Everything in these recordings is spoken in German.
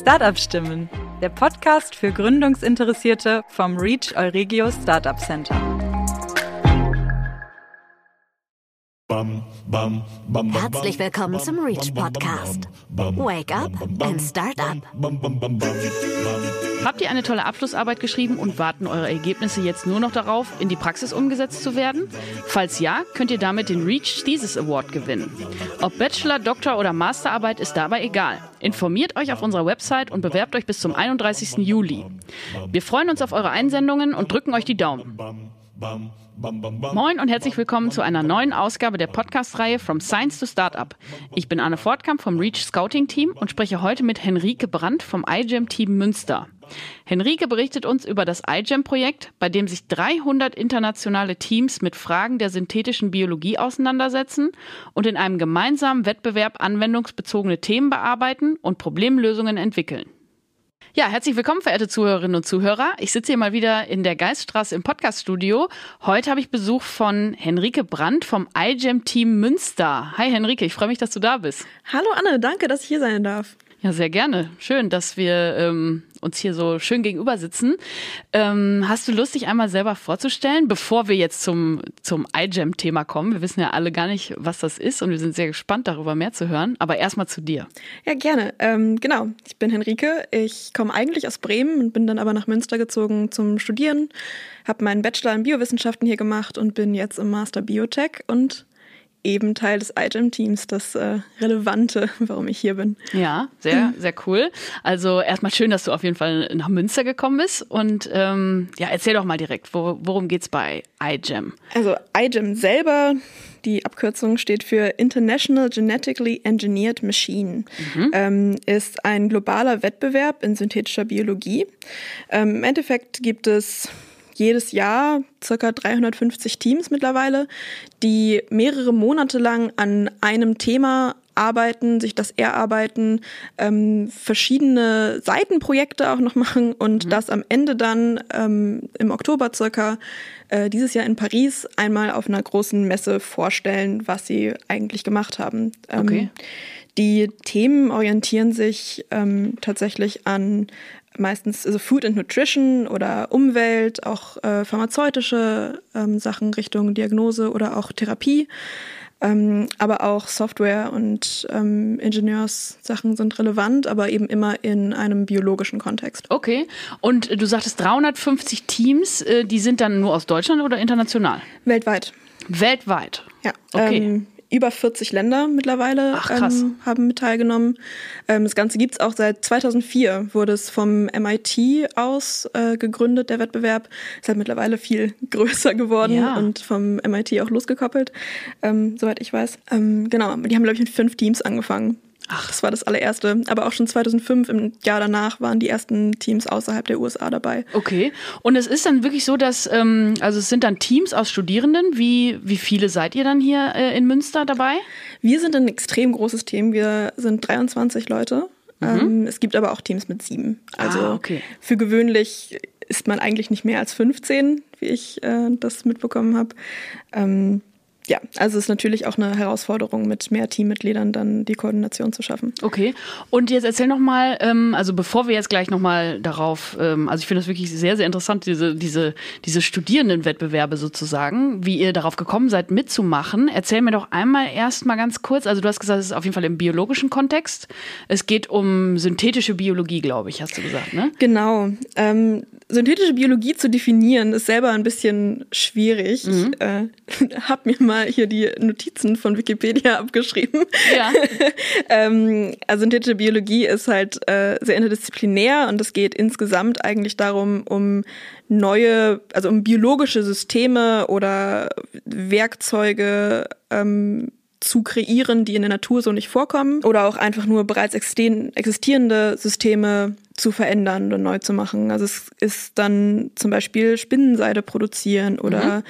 Startup Stimmen, der Podcast für Gründungsinteressierte vom Reach Euregio Startup Center. Herzlich willkommen zum Reach Podcast. Wake up and start up. Habt ihr eine tolle Abschlussarbeit geschrieben und warten eure Ergebnisse jetzt nur noch darauf, in die Praxis umgesetzt zu werden? Falls ja, könnt ihr damit den Reach Thesis Award gewinnen. Ob Bachelor, Doktor oder Masterarbeit ist dabei egal. Informiert euch auf unserer Website und bewerbt euch bis zum 31. Juli. Wir freuen uns auf eure Einsendungen und drücken euch die Daumen. Moin und herzlich willkommen zu einer neuen Ausgabe der Podcast-Reihe From Science to Startup. Ich bin Anne Fortkamp vom Reach Scouting Team und spreche heute mit Henrike Brandt vom iGEM Team Münster. Henrike berichtet uns über das iGEM-Projekt, bei dem sich 300 internationale Teams mit Fragen der synthetischen Biologie auseinandersetzen und in einem gemeinsamen Wettbewerb anwendungsbezogene Themen bearbeiten und Problemlösungen entwickeln. Ja, herzlich willkommen, verehrte Zuhörerinnen und Zuhörer. Ich sitze hier mal wieder in der Geiststraße im Podcaststudio. Heute habe ich Besuch von Henrike Brandt vom iGEM Team Münster. Hi Henrike, ich freue mich, dass du da bist. Hallo Anne, danke, dass ich hier sein darf. Ja, sehr gerne. Schön, dass wir ähm, uns hier so schön gegenüber sitzen. Ähm, hast du Lust, dich einmal selber vorzustellen, bevor wir jetzt zum, zum iGEM-Thema kommen? Wir wissen ja alle gar nicht, was das ist und wir sind sehr gespannt, darüber mehr zu hören. Aber erstmal zu dir. Ja, gerne. Ähm, genau, ich bin Henrike. Ich komme eigentlich aus Bremen und bin dann aber nach Münster gezogen zum Studieren. Habe meinen Bachelor in Biowissenschaften hier gemacht und bin jetzt im Master Biotech und eben Teil des iGEM-Teams, das äh, Relevante, warum ich hier bin. Ja, sehr, sehr cool. Also erstmal schön, dass du auf jeden Fall nach Münster gekommen bist. Und ähm, ja, erzähl doch mal direkt, wo, worum geht's bei iGEM? Also iGEM selber, die Abkürzung steht für International Genetically Engineered Machine, mhm. ähm, ist ein globaler Wettbewerb in synthetischer Biologie. Ähm, Im Endeffekt gibt es jedes Jahr circa 350 Teams mittlerweile, die mehrere Monate lang an einem Thema arbeiten, sich das erarbeiten, ähm, verschiedene Seitenprojekte auch noch machen und mhm. das am Ende dann ähm, im Oktober circa äh, dieses Jahr in Paris einmal auf einer großen Messe vorstellen, was sie eigentlich gemacht haben. Ähm, okay. Die Themen orientieren sich ähm, tatsächlich an meistens also Food and Nutrition oder Umwelt, auch äh, pharmazeutische ähm, Sachen Richtung Diagnose oder auch Therapie. Ähm, aber auch Software und ähm, Ingenieurssachen sind relevant, aber eben immer in einem biologischen Kontext. Okay. Und du sagtest 350 Teams, äh, die sind dann nur aus Deutschland oder international? Weltweit. Weltweit. Ja. Okay. Ähm, über 40 Länder mittlerweile Ach, ähm, haben mit teilgenommen. Ähm, das Ganze gibt's auch seit 2004, wurde es vom MIT aus äh, gegründet, der Wettbewerb. Ist halt mittlerweile viel größer geworden ja. und vom MIT auch losgekoppelt, ähm, soweit ich weiß. Ähm, genau, die haben, glaube ich, mit fünf Teams angefangen. Ach, das war das allererste. Aber auch schon 2005, im Jahr danach, waren die ersten Teams außerhalb der USA dabei. Okay. Und es ist dann wirklich so, dass, ähm, also es sind dann Teams aus Studierenden. Wie, wie viele seid ihr dann hier äh, in Münster dabei? Wir sind ein extrem großes Team. Wir sind 23 Leute. Mhm. Ähm, es gibt aber auch Teams mit sieben. Also ah, okay. für gewöhnlich ist man eigentlich nicht mehr als 15, wie ich äh, das mitbekommen habe. Ähm, ja, also es ist natürlich auch eine Herausforderung, mit mehr Teammitgliedern dann die Koordination zu schaffen. Okay. Und jetzt erzähl noch mal, ähm, also bevor wir jetzt gleich noch mal darauf, ähm, also ich finde das wirklich sehr, sehr interessant, diese, diese, diese Studierendenwettbewerbe sozusagen, wie ihr darauf gekommen seid, mitzumachen. Erzähl mir doch einmal erst mal ganz kurz, also du hast gesagt, es ist auf jeden Fall im biologischen Kontext. Es geht um synthetische Biologie, glaube ich, hast du gesagt, ne? Genau. Ähm, synthetische Biologie zu definieren, ist selber ein bisschen schwierig. Mhm. Ich äh, habe mir mal hier die Notizen von Wikipedia abgeschrieben. Ja. ähm, also synthetische Biologie ist halt äh, sehr interdisziplinär und es geht insgesamt eigentlich darum, um neue, also um biologische Systeme oder Werkzeuge ähm, zu kreieren, die in der Natur so nicht vorkommen oder auch einfach nur bereits existierende Systeme zu verändern und neu zu machen. Also es ist dann zum Beispiel Spinnenseide produzieren oder mhm.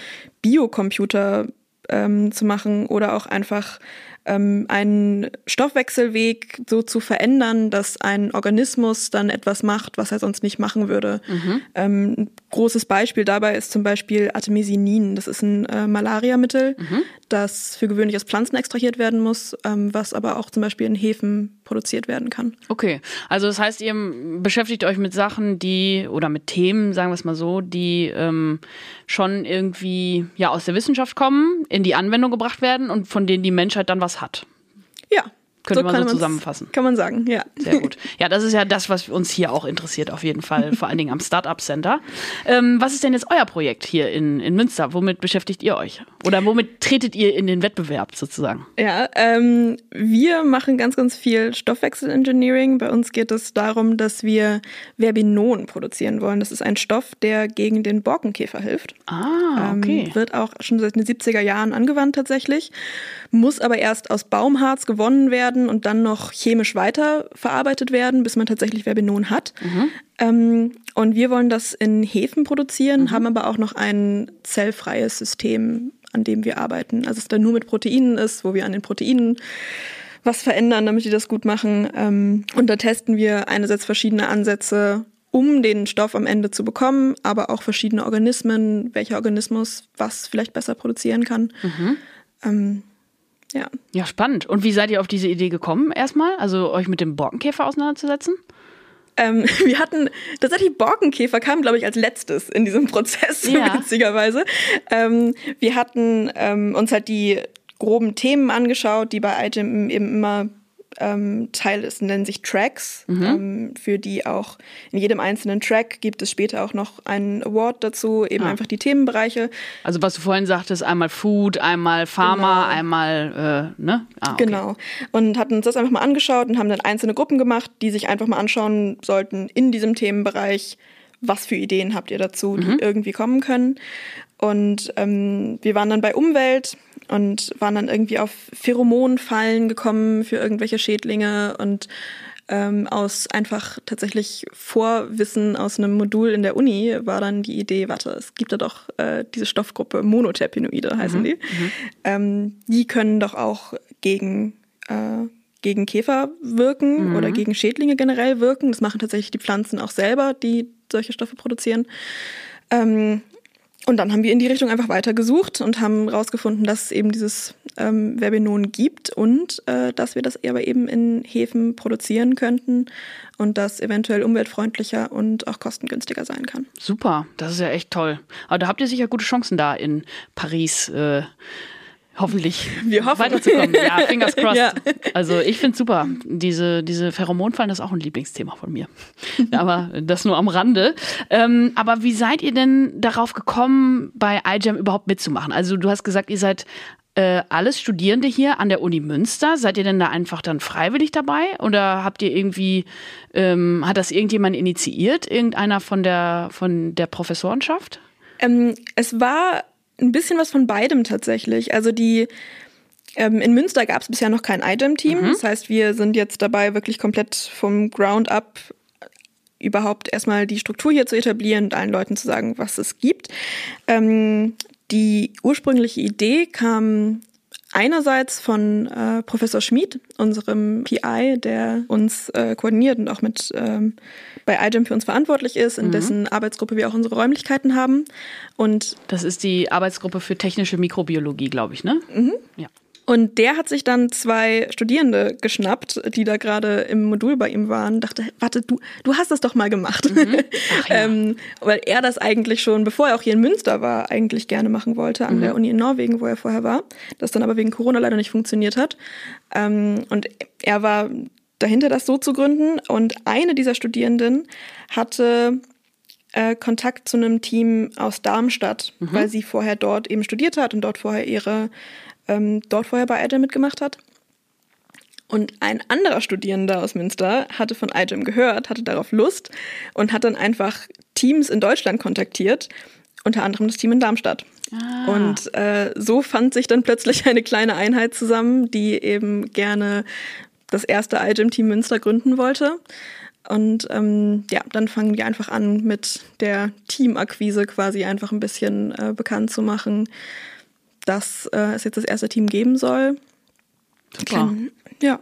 Biocomputer ähm, zu machen oder auch einfach ähm, einen Stoffwechselweg so zu verändern, dass ein Organismus dann etwas macht, was er sonst nicht machen würde. Mhm. Ähm, ein großes Beispiel dabei ist zum Beispiel Artemisinin. Das ist ein äh, Malariamittel, mhm. das für gewöhnlich aus Pflanzen extrahiert werden muss, ähm, was aber auch zum Beispiel in Hefen produziert werden kann. Okay, also das heißt, ihr beschäftigt euch mit Sachen, die oder mit Themen, sagen wir es mal so, die ähm, schon irgendwie ja aus der Wissenschaft kommen, in die Anwendung gebracht werden und von denen die Menschheit dann was hat. Ja, könnte so man so zusammenfassen. Kann man sagen, ja. Sehr gut. Ja, das ist ja das, was uns hier auch interessiert, auf jeden Fall, vor allen Dingen am Startup Center. Ähm, was ist denn jetzt euer Projekt hier in, in Münster? Womit beschäftigt ihr euch? Oder womit tretet ihr in den Wettbewerb sozusagen? Ja, ähm, wir machen ganz, ganz viel Stoffwechselengineering. Bei uns geht es darum, dass wir Verbinon produzieren wollen. Das ist ein Stoff, der gegen den Borkenkäfer hilft. Ah, okay. Ähm, wird auch schon seit den 70er Jahren angewandt tatsächlich, muss aber erst aus Baumharz gewonnen werden und dann noch chemisch weiterverarbeitet werden, bis man tatsächlich Verbenon hat. Mhm. Ähm, und wir wollen das in Hefen produzieren, mhm. haben aber auch noch ein zellfreies System, an dem wir arbeiten. Also es dann nur mit Proteinen ist, wo wir an den Proteinen was verändern, damit die das gut machen. Ähm, und da testen wir einerseits verschiedene Ansätze, um den Stoff am Ende zu bekommen, aber auch verschiedene Organismen, welcher Organismus was vielleicht besser produzieren kann. Mhm. Ähm, ja. Ja, spannend. Und wie seid ihr auf diese Idee gekommen erstmal? Also euch mit dem Borkenkäfer auseinanderzusetzen? Ähm, wir hatten tatsächlich Borkenkäfer kam, glaube ich, als letztes in diesem Prozess, ja. witzigerweise. Ähm, wir hatten ähm, uns halt die groben Themen angeschaut, die bei iGEM eben immer ähm, Teil ist, nennen sich Tracks, mhm. ähm, für die auch in jedem einzelnen Track gibt es später auch noch einen Award dazu, eben ah. einfach die Themenbereiche. Also was du vorhin sagtest, einmal Food, einmal Pharma, genau. einmal, äh, ne? Ah, okay. Genau. Und hatten uns das einfach mal angeschaut und haben dann einzelne Gruppen gemacht, die sich einfach mal anschauen sollten in diesem Themenbereich, was für Ideen habt ihr dazu, die mhm. irgendwie kommen können. Und ähm, wir waren dann bei Umwelt, und waren dann irgendwie auf Pheromonfallen gekommen für irgendwelche Schädlinge und ähm, aus einfach tatsächlich Vorwissen aus einem Modul in der Uni war dann die Idee, warte, es gibt da doch äh, diese Stoffgruppe Monoterpinoide heißen mhm, die. Mhm. Ähm, die können doch auch gegen äh, gegen Käfer wirken mhm. oder gegen Schädlinge generell wirken. Das machen tatsächlich die Pflanzen auch selber, die solche Stoffe produzieren. Ähm, und dann haben wir in die Richtung einfach weitergesucht und haben herausgefunden, dass es eben dieses ähm, Verbenon gibt und äh, dass wir das aber eben in Häfen produzieren könnten und das eventuell umweltfreundlicher und auch kostengünstiger sein kann. Super, das ist ja echt toll. Aber da habt ihr sicher gute Chancen da in Paris. Äh hoffentlich Wir hoffen. weiterzukommen. Ja, fingers crossed. Ja. Also ich finde super. Diese, diese Pheromonfallen, ist auch ein Lieblingsthema von mir. aber das nur am Rande. Ähm, aber wie seid ihr denn darauf gekommen, bei iGEM überhaupt mitzumachen? Also du hast gesagt, ihr seid äh, alles Studierende hier an der Uni Münster. Seid ihr denn da einfach dann freiwillig dabei? Oder habt ihr irgendwie, ähm, hat das irgendjemand initiiert? Irgendeiner von der, von der Professorenschaft? Ähm, es war ein bisschen was von beidem tatsächlich. Also die ähm, in Münster gab es bisher noch kein IGEM-Team. Mhm. Das heißt, wir sind jetzt dabei, wirklich komplett vom Ground up überhaupt erstmal die Struktur hier zu etablieren und allen Leuten zu sagen, was es gibt. Ähm, die ursprüngliche Idee kam einerseits von äh, Professor Schmid, unserem PI, der uns äh, koordiniert und auch mit ähm, bei iGEM für uns verantwortlich ist, in mhm. dessen Arbeitsgruppe wir auch unsere Räumlichkeiten haben. Und das ist die Arbeitsgruppe für technische Mikrobiologie, glaube ich, ne? Mhm. Ja. Und der hat sich dann zwei Studierende geschnappt, die da gerade im Modul bei ihm waren, dachte, warte, du, du hast das doch mal gemacht. Mhm. Ja. ähm, weil er das eigentlich schon, bevor er auch hier in Münster war, eigentlich gerne machen wollte, an mhm. der Uni in Norwegen, wo er vorher war, das dann aber wegen Corona leider nicht funktioniert hat. Ähm, und er war dahinter, das so zu gründen. Und eine dieser Studierenden hatte äh, Kontakt zu einem Team aus Darmstadt, mhm. weil sie vorher dort eben studiert hat und dort vorher ihre ähm, dort vorher bei IGEM mitgemacht hat. Und ein anderer Studierender aus Münster hatte von IGEM gehört, hatte darauf Lust und hat dann einfach Teams in Deutschland kontaktiert, unter anderem das Team in Darmstadt. Ah. Und äh, so fand sich dann plötzlich eine kleine Einheit zusammen, die eben gerne das erste iGEM-Team Münster gründen wollte. Und ähm, ja, dann fangen wir einfach an, mit der Teamakquise quasi einfach ein bisschen äh, bekannt zu machen, dass äh, es jetzt das erste Team geben soll. Super. Ja.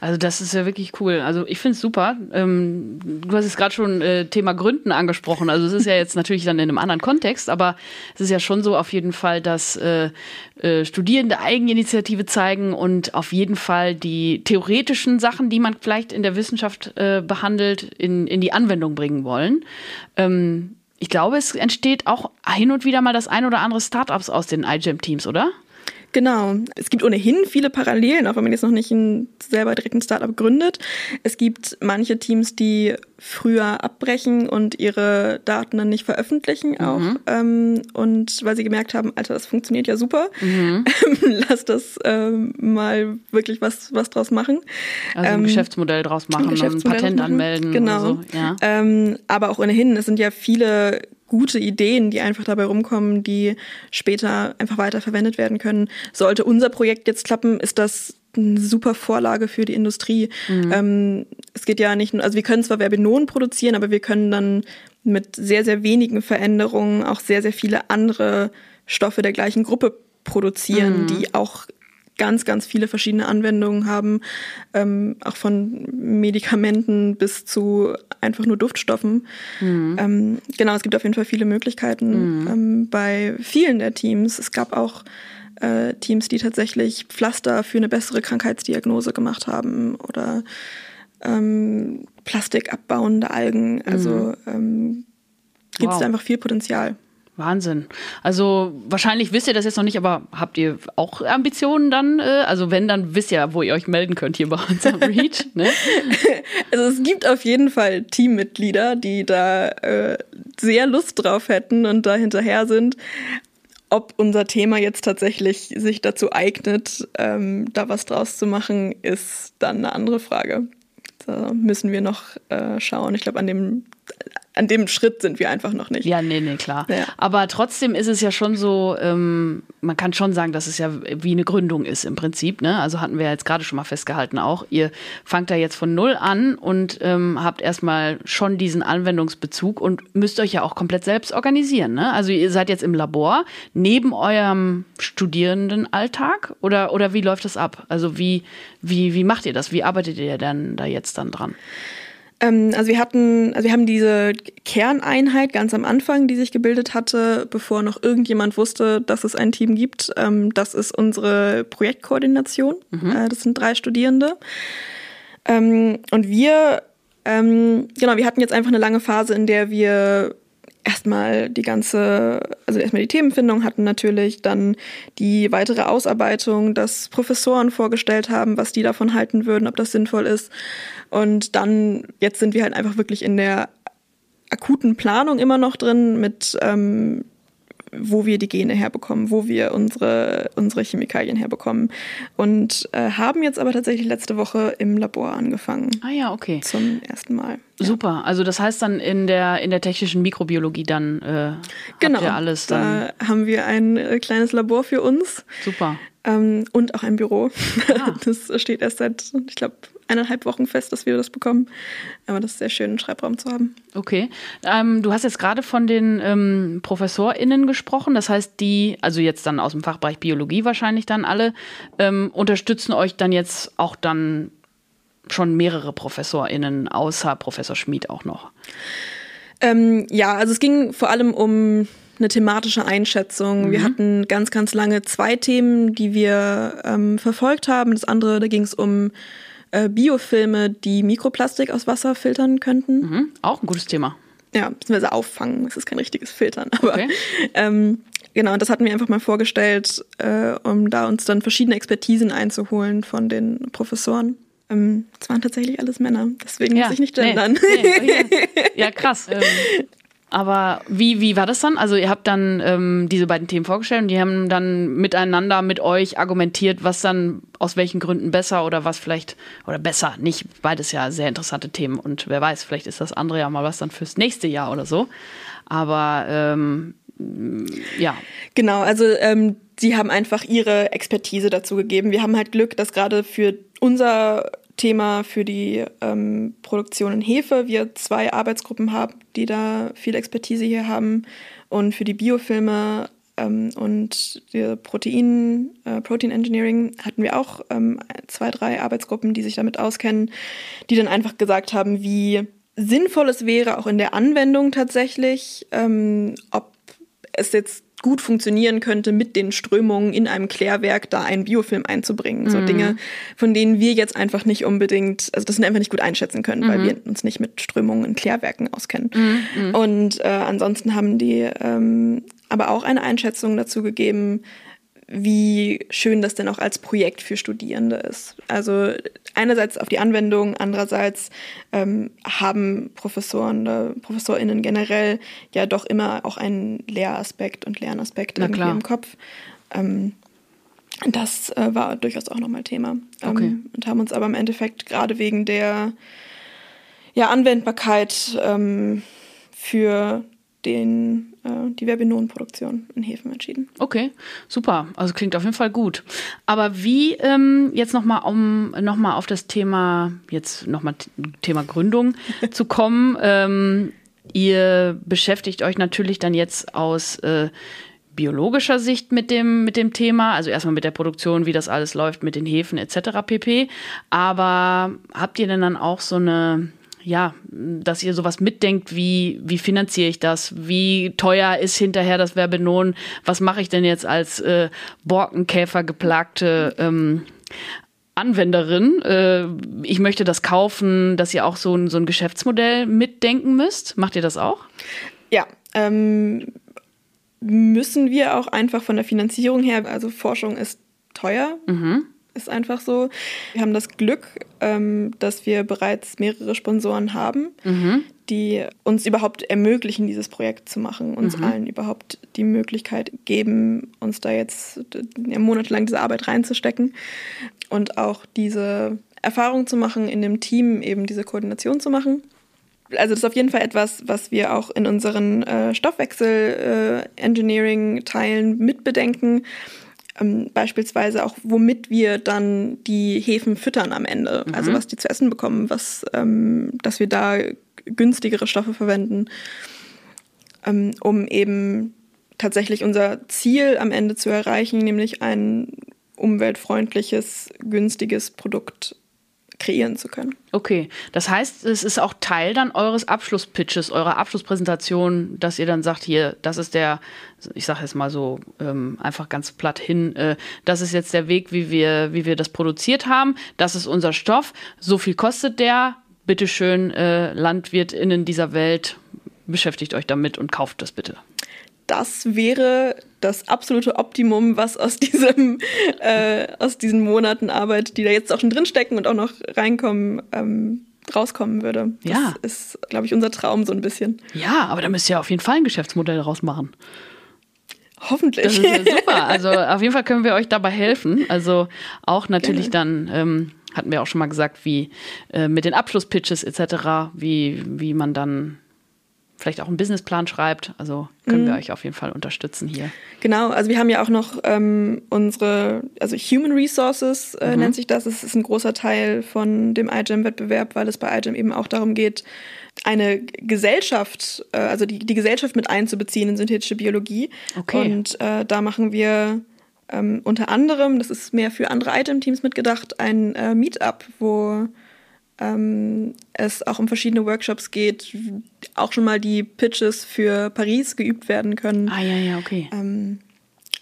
Also das ist ja wirklich cool. Also ich finde es super. Ähm, du hast jetzt gerade schon äh, Thema Gründen angesprochen. Also es ist ja jetzt natürlich dann in einem anderen Kontext, aber es ist ja schon so auf jeden Fall, dass äh, äh, Studierende Eigeninitiative zeigen und auf jeden Fall die theoretischen Sachen, die man vielleicht in der Wissenschaft äh, behandelt, in, in die Anwendung bringen wollen. Ähm, ich glaube, es entsteht auch hin und wieder mal das ein oder andere Startups aus den iGEM-Teams, oder? Genau. Es gibt ohnehin viele Parallelen, auch wenn man jetzt noch nicht ein selber direkt ein Startup gründet. Es gibt manche Teams, die früher abbrechen und ihre Daten dann nicht veröffentlichen auch. Mhm. Ähm, und weil sie gemerkt haben, Alter, das funktioniert ja super. Mhm. Lass das ähm, mal wirklich was, was draus machen. Also ein ähm, Geschäftsmodell draus machen, ein, Geschäftsmodell ein Patent machen. anmelden. Genau. So. Ja. Ähm, aber auch ohnehin, es sind ja viele gute Ideen, die einfach dabei rumkommen, die später einfach weiter verwendet werden können. Sollte unser Projekt jetzt klappen, ist das eine super Vorlage für die Industrie. Mhm. Ähm, es geht ja nicht nur, also wir können zwar Werbinonen produzieren, aber wir können dann mit sehr, sehr wenigen Veränderungen auch sehr, sehr viele andere Stoffe der gleichen Gruppe produzieren, mhm. die auch ganz, ganz viele verschiedene Anwendungen haben, ähm, auch von Medikamenten bis zu einfach nur Duftstoffen. Mhm. Ähm, genau, es gibt auf jeden Fall viele Möglichkeiten mhm. ähm, bei vielen der Teams. Es gab auch äh, Teams, die tatsächlich Pflaster für eine bessere Krankheitsdiagnose gemacht haben oder ähm, Plastik abbauende Algen. Also mhm. gibt es wow. da einfach viel Potenzial. Wahnsinn. Also wahrscheinlich wisst ihr das jetzt noch nicht, aber habt ihr auch Ambitionen dann? Äh, also wenn, dann wisst ihr, wo ihr euch melden könnt hier bei uns am Reach. Ne? Also es gibt auf jeden Fall Teammitglieder, die da äh, sehr Lust drauf hätten und da hinterher sind. Ob unser Thema jetzt tatsächlich sich dazu eignet, ähm, da was draus zu machen, ist dann eine andere Frage. Da müssen wir noch äh, schauen. Ich glaube, an dem an dem Schritt sind wir einfach noch nicht. Ja, nee, nee, klar. Ja. Aber trotzdem ist es ja schon so, ähm, man kann schon sagen, dass es ja wie eine Gründung ist im Prinzip. Ne? Also hatten wir jetzt gerade schon mal festgehalten auch. Ihr fangt da jetzt von null an und ähm, habt erstmal schon diesen Anwendungsbezug und müsst euch ja auch komplett selbst organisieren. Ne? Also ihr seid jetzt im Labor neben eurem Studierendenalltag oder, oder wie läuft das ab? Also wie, wie, wie macht ihr das? Wie arbeitet ihr denn da jetzt dann dran? Ähm, also wir hatten, also wir haben diese Kerneinheit ganz am Anfang, die sich gebildet hatte, bevor noch irgendjemand wusste, dass es ein Team gibt. Ähm, das ist unsere Projektkoordination. Mhm. Äh, das sind drei Studierende. Ähm, und wir, genau, wir hatten jetzt einfach eine lange Phase, in der wir erstmal die ganze, also erstmal die Themenfindung hatten natürlich, dann die weitere Ausarbeitung, dass Professoren vorgestellt haben, was die davon halten würden, ob das sinnvoll ist. Und dann, jetzt sind wir halt einfach wirklich in der akuten Planung immer noch drin mit ähm, wo wir die Gene herbekommen, wo wir unsere, unsere Chemikalien herbekommen. Und äh, haben jetzt aber tatsächlich letzte Woche im Labor angefangen. Ah ja, okay. Zum ersten Mal. Ja. Super. Also das heißt dann in der, in der technischen Mikrobiologie dann äh, genau, habt ihr alles dann. Da haben wir ein äh, kleines Labor für uns. Super. Ähm, und auch ein Büro. Ah. Das steht erst seit, ich glaube, eineinhalb Wochen fest, dass wir das bekommen. Aber das ist sehr schön, einen Schreibraum zu haben. Okay. Ähm, du hast jetzt gerade von den ähm, ProfessorInnen gesprochen. Das heißt, die, also jetzt dann aus dem Fachbereich Biologie wahrscheinlich dann alle, ähm, unterstützen euch dann jetzt auch dann schon mehrere ProfessorInnen, außer Professor Schmid auch noch. Ähm, ja, also es ging vor allem um eine thematische Einschätzung. Mhm. Wir hatten ganz, ganz lange zwei Themen, die wir ähm, verfolgt haben. Das andere, da ging es um äh, Biofilme, die Mikroplastik aus Wasser filtern könnten. Mhm. Auch ein gutes Thema. Ja, beziehungsweise auffangen. Es ist kein richtiges Filtern. Aber okay. ähm, genau, das hatten wir einfach mal vorgestellt, äh, um da uns dann verschiedene Expertisen einzuholen von den Professoren. Ähm, es waren tatsächlich alles Männer, deswegen ja. muss ich nicht gendern. Nee, nee, okay. Ja, krass. Ähm, aber wie, wie war das dann? Also ihr habt dann ähm, diese beiden Themen vorgestellt und die haben dann miteinander mit euch argumentiert, was dann aus welchen Gründen besser oder was vielleicht, oder besser, nicht, beides ja sehr interessante Themen und wer weiß, vielleicht ist das andere ja mal was dann fürs nächste Jahr oder so. Aber ähm, ja. Genau, also ähm, sie haben einfach ihre Expertise dazu gegeben. Wir haben halt Glück, dass gerade für unser Thema für die ähm, Produktion in Hefe. Wir zwei Arbeitsgruppen haben, die da viel Expertise hier haben. Und für die Biofilme ähm, und Protein, äh, Protein Engineering hatten wir auch ähm, zwei, drei Arbeitsgruppen, die sich damit auskennen, die dann einfach gesagt haben, wie sinnvoll es wäre, auch in der Anwendung tatsächlich, ähm, ob es jetzt gut funktionieren könnte, mit den Strömungen in einem Klärwerk da einen Biofilm einzubringen. Mhm. So Dinge, von denen wir jetzt einfach nicht unbedingt, also das sind einfach nicht gut einschätzen können, mhm. weil wir uns nicht mit Strömungen in Klärwerken auskennen. Mhm. mhm. Und äh, ansonsten haben die ähm, aber auch eine Einschätzung dazu gegeben, wie schön das denn auch als Projekt für Studierende ist. Also einerseits auf die Anwendung, andererseits ähm, haben Professoren oder ProfessorInnen generell ja doch immer auch einen Lehraspekt und Lernaspekt Na irgendwie klar. im Kopf. Ähm, das äh, war durchaus auch nochmal Thema. Ähm, okay. Und haben uns aber im Endeffekt gerade wegen der ja, Anwendbarkeit ähm, für den, äh, die Verbinonenproduktion in Hefen entschieden. Okay, super. Also klingt auf jeden Fall gut. Aber wie ähm, jetzt nochmal, um nochmal auf das Thema, jetzt nochmal Thema Gründung zu kommen. Ähm, ihr beschäftigt euch natürlich dann jetzt aus äh, biologischer Sicht mit dem, mit dem Thema, also erstmal mit der Produktion, wie das alles läuft, mit den Hefen etc. pp. Aber habt ihr denn dann auch so eine ja, dass ihr sowas mitdenkt, wie, wie finanziere ich das? Wie teuer ist hinterher das Werbenon? Was mache ich denn jetzt als äh, Borkenkäfer geplagte ähm, Anwenderin? Äh, ich möchte das kaufen, dass ihr auch so ein, so ein Geschäftsmodell mitdenken müsst. Macht ihr das auch? Ja, ähm, müssen wir auch einfach von der Finanzierung her, also Forschung ist teuer. Mhm ist einfach so. Wir haben das Glück, ähm, dass wir bereits mehrere Sponsoren haben, mhm. die uns überhaupt ermöglichen, dieses Projekt zu machen, uns mhm. allen überhaupt die Möglichkeit geben, uns da jetzt ja, monatelang diese Arbeit reinzustecken und auch diese Erfahrung zu machen, in dem Team eben diese Koordination zu machen. Also das ist auf jeden Fall etwas, was wir auch in unseren äh, Stoffwechsel-Engineering-Teilen äh, mitbedenken ähm, beispielsweise auch, womit wir dann die Hefen füttern am Ende. Mhm. Also was die zu essen bekommen, was, ähm, dass wir da günstigere Stoffe verwenden, ähm, um eben tatsächlich unser Ziel am Ende zu erreichen, nämlich ein umweltfreundliches, günstiges Produkt kreieren zu können. Okay, das heißt, es ist auch Teil dann eures Abschlusspitches, eurer Abschlusspräsentation, dass ihr dann sagt, hier, das ist der, ich sage jetzt mal so ähm, einfach ganz platt hin, äh, das ist jetzt der Weg, wie wir, wie wir das produziert haben, das ist unser Stoff, so viel kostet der, bitteschön, äh, LandwirtInnen dieser Welt, beschäftigt euch damit und kauft das bitte. Das wäre das absolute Optimum, was aus diesem äh, aus diesen Monaten Arbeit, die da jetzt auch schon drinstecken und auch noch reinkommen, ähm, rauskommen würde. Das ja. ist, glaube ich, unser Traum so ein bisschen. Ja, aber da müsst ihr auf jeden Fall ein Geschäftsmodell rausmachen. Hoffentlich. Das ist ja super. Also auf jeden Fall können wir euch dabei helfen. Also auch natürlich Gerne. dann, ähm, hatten wir auch schon mal gesagt, wie äh, mit den Abschlusspitches etc., wie, wie man dann vielleicht auch einen Businessplan schreibt. Also können mhm. wir euch auf jeden Fall unterstützen hier. Genau, also wir haben ja auch noch ähm, unsere, also Human Resources äh, mhm. nennt sich das. Es ist ein großer Teil von dem iGEM-Wettbewerb, weil es bei iGEM eben auch darum geht, eine Gesellschaft, äh, also die, die Gesellschaft mit einzubeziehen in synthetische Biologie. Okay. Und äh, da machen wir ähm, unter anderem, das ist mehr für andere iGEM-Teams mitgedacht, ein äh, Meetup, wo ähm, es auch um verschiedene Workshops geht, auch schon mal die Pitches für Paris geübt werden können. Ah, ja, ja, okay. Ähm,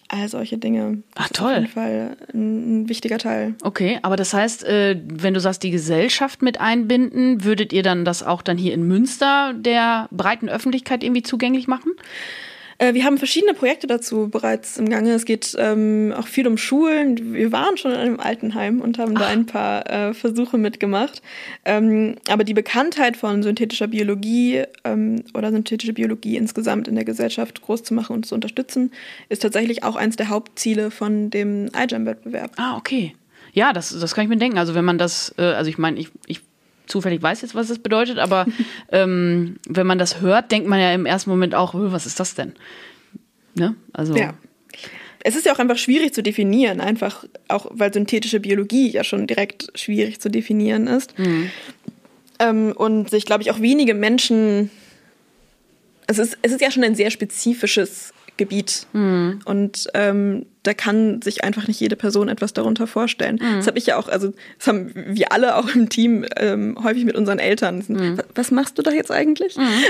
all solche Dinge. Ach, toll. Auf jeden Fall ein, wichtiger Teil. Okay, aber das heißt, äh, wenn du sagst, die Gesellschaft mit einbinden, würdet ihr dann das auch dann hier in Münster der breiten Öffentlichkeit irgendwie zugänglich machen? Äh, wir haben verschiedene Projekte dazu bereits im Gange. Es geht ähm, auch viel um Schulen. Wir waren schon in einem Altenheim und haben Ach. da ein paar äh, Versuche mitgemacht. Ähm, aber die Bekanntheit von synthetischer Biologie ähm, oder synthetische Biologie insgesamt in der Gesellschaft groß zu machen und zu unterstützen, ist tatsächlich auch eines der Hauptziele von dem iGEM-Wettbewerb. Ah, okay. Ja, das, das kann ich mir denken. Also wenn man das, äh, also ich meine, ich, ich zufällig weiß jetzt, was das bedeutet, aber ähm, wenn man das hört, denkt man ja im ersten Moment auch, was ist das denn? Ne? Also. Ja. Es ist ja auch einfach schwierig zu definieren, einfach auch, weil synthetische Biologie ja schon direkt schwierig zu definieren ist. Mhm. Ähm, und sich, glaube ich, auch wenige Menschen. Es ist, es ist ja schon ein sehr spezifisches Gebiet. Mhm. Und ähm, da kann sich einfach nicht jede Person etwas darunter vorstellen. Mhm. Das habe ich ja auch, also das haben wir alle auch im Team ähm, häufig mit unseren Eltern. Mhm. Was machst du da jetzt eigentlich? Mhm.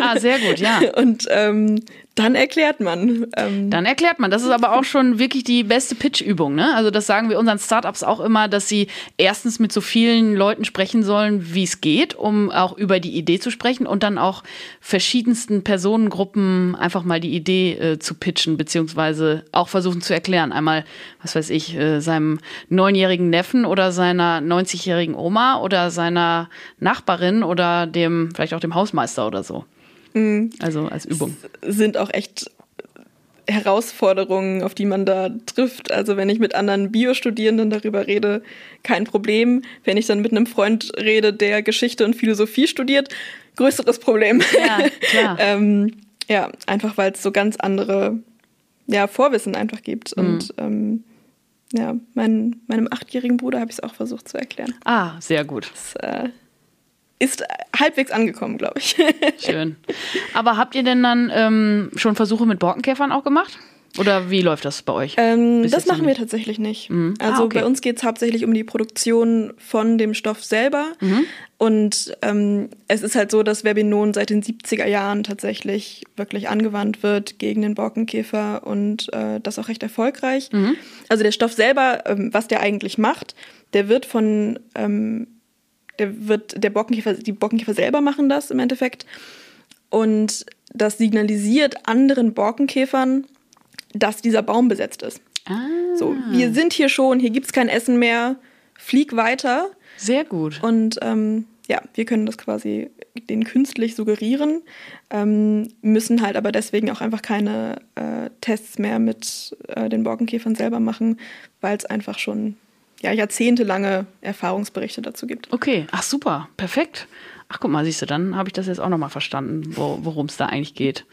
Ah, sehr gut, ja. Und ähm, dann erklärt man. Ähm, dann erklärt man. Das ist aber auch schon wirklich die beste Pitch-Übung. Ne? Also das sagen wir unseren Startups auch immer, dass sie erstens mit so vielen Leuten sprechen sollen, wie es geht, um auch über die Idee zu sprechen und dann auch verschiedensten Personengruppen einfach mal die Idee äh, zu pitchen, beziehungsweise auch versuchen zu erklären. Einmal, was weiß ich, äh, seinem neunjährigen Neffen oder seiner 90-jährigen Oma oder seiner Nachbarin oder dem, vielleicht auch dem Hausmeister oder so. Mhm. Also als Übung. Es sind auch echt Herausforderungen, auf die man da trifft. Also wenn ich mit anderen Biostudierenden darüber rede, kein Problem. Wenn ich dann mit einem Freund rede, der Geschichte und Philosophie studiert, größeres Problem. Ja, klar. ähm, ja einfach weil es so ganz andere ja, Vorwissen einfach gibt. Mhm. Und ähm, ja, mein, meinem achtjährigen Bruder habe ich es auch versucht zu erklären. Ah, sehr gut. Das, äh, ist halbwegs angekommen, glaube ich. Schön. Aber habt ihr denn dann ähm, schon Versuche mit Borkenkäfern auch gemacht? Oder wie läuft das bei euch? Ähm, das machen wir tatsächlich nicht. Mhm. Also ah, okay. bei uns geht es hauptsächlich um die Produktion von dem Stoff selber. Mhm. Und ähm, es ist halt so, dass Verbinon seit den 70er Jahren tatsächlich wirklich angewandt wird gegen den Borkenkäfer und äh, das auch recht erfolgreich. Mhm. Also der Stoff selber, ähm, was der eigentlich macht, der wird von ähm, der wird, der Borkenkäfer, die Borkenkäfer selber machen das im Endeffekt. Und das signalisiert anderen Borkenkäfern, dass dieser Baum besetzt ist. Ah. So, wir sind hier schon, hier gibt es kein Essen mehr, flieg weiter. Sehr gut. Und ähm, ja, wir können das quasi den künstlich suggerieren, ähm, müssen halt aber deswegen auch einfach keine äh, Tests mehr mit äh, den Borkenkäfern selber machen, weil es einfach schon ja, jahrzehntelange Erfahrungsberichte dazu gibt. Okay, ach super, perfekt. Ach guck mal, siehst du, dann habe ich das jetzt auch nochmal verstanden, wo, worum es da eigentlich geht.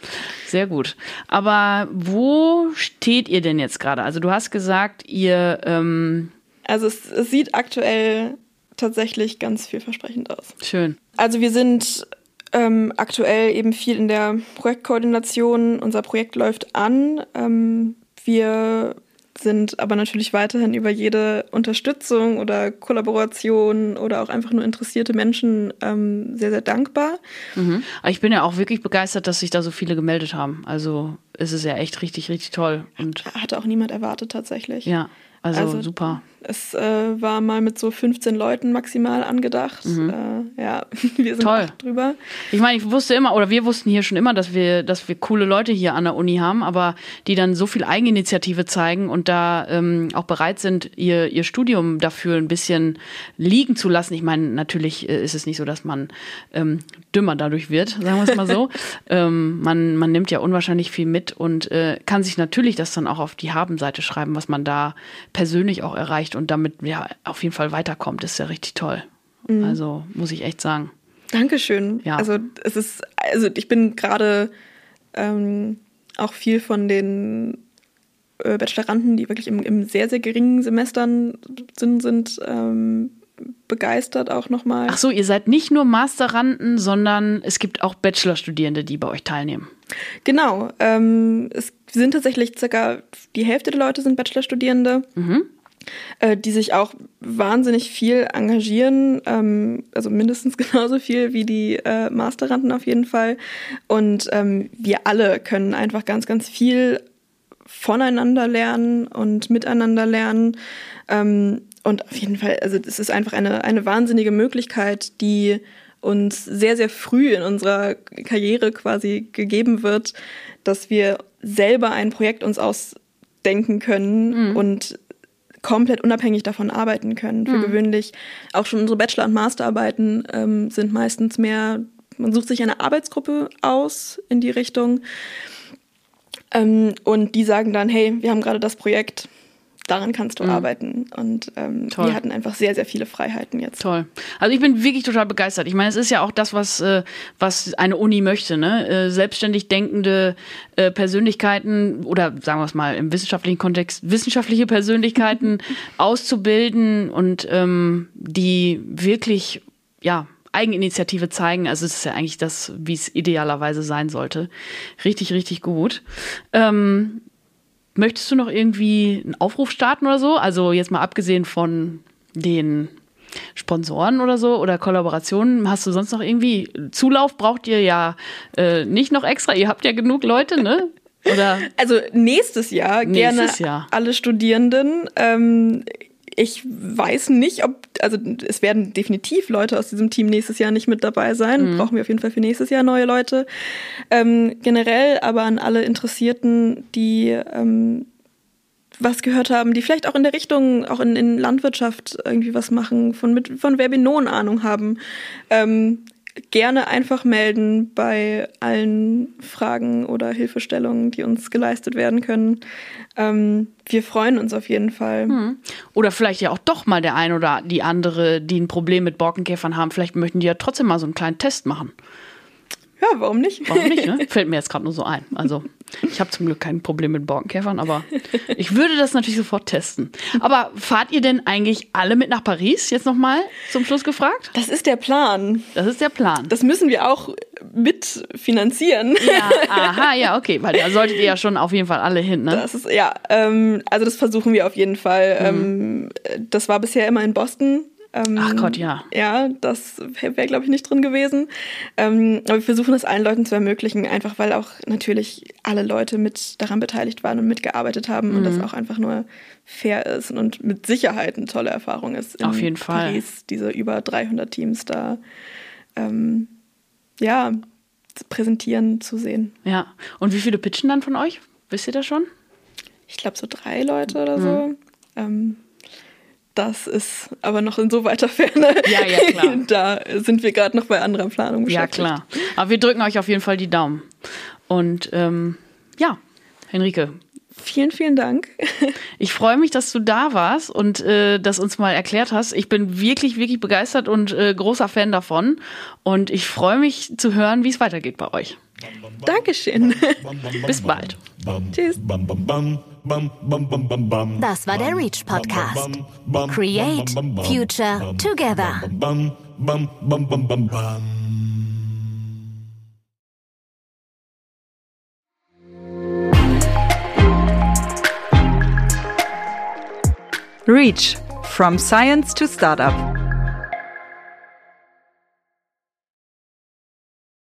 Sehr gut. Aber wo steht ihr denn jetzt gerade? Also du hast gesagt, ihr... Ähm also es, es sieht aktuell tatsächlich ganz vielversprechend aus. Schön. Also wir sind ähm, aktuell eben viel in der Projektkoordination. Unser Projekt läuft an. Ähm, wir sind aber natürlich weiterhin über jede Unterstützung oder Kollaboration oder auch einfach nur interessierte Menschen ähm, sehr, sehr dankbar. Mhm. Ich bin ja auch wirklich begeistert, dass sich da so viele gemeldet haben. Also es ist ja echt richtig, richtig toll. Und Hatte auch niemand erwartet tatsächlich. Ja, also, also super. Es äh, war mal mit so 15 Leuten maximal angedacht. Mhm. Äh, ja, wir sind Toll. drüber. Ich meine, ich wusste immer, oder wir wussten hier schon immer, dass wir, dass wir coole Leute hier an der Uni haben, aber die dann so viel Eigeninitiative zeigen und da ähm, auch bereit sind, ihr, ihr Studium dafür ein bisschen liegen zu lassen. Ich meine, natürlich äh, ist es nicht so, dass man ähm, dümmer dadurch wird, sagen wir es mal so. ähm, man, man nimmt ja unwahrscheinlich viel mit und äh, kann sich natürlich das dann auch auf die Habenseite schreiben, was man da persönlich auch erreicht erreicht und damit ja auf jeden Fall weiterkommt, ist ja richtig toll. Mhm. Also muss ich echt sagen. Dankeschön. Ja. Also es ist, also ich bin gerade ähm, auch viel von den äh, Bacheloranden, die wirklich im, im, sehr, sehr geringen Semestern sind, sind ähm, begeistert auch nochmal. Ach so, ihr seid nicht nur Masteranden, sondern es gibt auch Bachelorstudierende, die bei euch teilnehmen. Genau. Ähm, es sind tatsächlich circa die Hälfte der Leute sind Bachelorstudierende. Mhm. Äh, die sich auch wahnsinnig viel engagieren, ähm, also mindestens genauso viel wie die äh, Masteranden auf jeden Fall. Und ähm, wir alle können einfach ganz, ganz viel voneinander lernen und miteinander lernen. Ähm, und auf jeden Fall, also es ist einfach eine, eine wahnsinnige Möglichkeit, die uns sehr, sehr früh in unserer Karriere quasi gegeben wird, dass wir selber ein Projekt uns ausdenken können mhm. und komplett unabhängig davon arbeiten können. Für mhm. gewöhnlich auch schon unsere Bachelor- und Masterarbeiten ähm, sind meistens mehr, man sucht sich eine Arbeitsgruppe aus in die Richtung ähm, und die sagen dann, hey, wir haben gerade das Projekt, daran kannst du mhm. arbeiten. Und ähm, wir hatten einfach sehr, sehr viele Freiheiten jetzt. Toll. Also ich bin wirklich total begeistert. Ich meine, es ist ja auch das, was, äh, was eine Uni möchte. Ne? Äh, selbstständig denkende äh, Persönlichkeiten oder sagen wir es mal im wissenschaftlichen Kontext, wissenschaftliche Persönlichkeiten auszubilden und ähm, die wirklich, ja, Eigeninitiative zeigen. Also es ist ja eigentlich das, wie es idealerweise sein sollte. Richtig, richtig gut. Ähm, möchtest du noch irgendwie einen Aufruf starten oder so? Also jetzt mal abgesehen von den Sponsoren oder so oder Kollaborationen? Hast du sonst noch irgendwie Zulauf? Braucht ihr ja äh, nicht noch extra? Ihr habt ja genug Leute, ne? Oder? Also nächstes Jahr Nächstes gerne Jahr. alle Studierenden. Ähm, ich weiß nicht, ob, also es werden definitiv Leute aus diesem Team nächstes Jahr nicht mit dabei sein. Brauchen wir auf jeden Fall für nächstes Jahr neue Leute. Ähm, generell aber an alle Interessierten, die ähm, was gehört haben, die vielleicht auch in der Richtung, auch in, in Landwirtschaft irgendwie was machen, von, mit, von Verbinon Ahnung haben. Ähm, gerne einfach melden bei allen Fragen oder Hilfestellungen, die uns geleistet werden können. Ähm, wir freuen uns auf jeden Fall. Oder vielleicht ja auch doch mal der ein oder die andere, die ein Problem mit Borkenkäfern haben. Vielleicht möchten die ja trotzdem mal so einen kleinen Test machen. Ja, warum nicht? Warum nicht, ne? Fällt mir jetzt gerade nur so ein. Also, ich habe zum Glück kein Problem mit Borkenkäfern, aber ich würde das natürlich sofort testen. Aber fahrt ihr denn eigentlich alle mit nach Paris? Jetzt nochmal zum Schluss gefragt? Das ist der Plan. Das ist der Plan. Das müssen wir auch mitfinanzieren. ja, aha, ja, okay, weil da solltet ihr ja schon auf jeden Fall alle hin, ne? Das ist, ja, ähm, also das versuchen wir auf jeden Fall. Ähm, das war bisher immer in Boston. Ähm, Ach Gott, ja. Ja, das wäre, wär, glaube ich, nicht drin gewesen. Ähm, aber wir versuchen es allen Leuten zu ermöglichen, einfach weil auch natürlich alle Leute mit daran beteiligt waren und mitgearbeitet haben und das Mhm. auch einfach nur fair ist und mit Sicherheit eine tolle Erfahrung ist. In Auf jeden Fall. Paris, diese über 300 Teams da, ähm, ja, präsentieren, zu sehen. Ja. Und wie viele pitchen dann von euch? Wisst ihr das schon? ich glaube, so drei Leute oder Mhm. so. Ähm, das ist aber noch in so weiter Ferne. Ja, ja, klar. da sind wir gerade noch bei anderer Planung Ja, beschäftigt. klar. Aber wir drücken euch auf jeden Fall die Daumen. Und ähm, ja, Henrike, Vielen, vielen Dank. Ich freue mich, dass du da warst und äh, das uns mal erklärt hast. Ich bin wirklich, wirklich begeistert und äh, großer Fan davon. Und ich freue mich zu hören, wie es weitergeht bei euch. Dankeschön. Bis bald. Tschüss. Das war der Reach Podcast. Create Future Together. Reach from Science to Startup.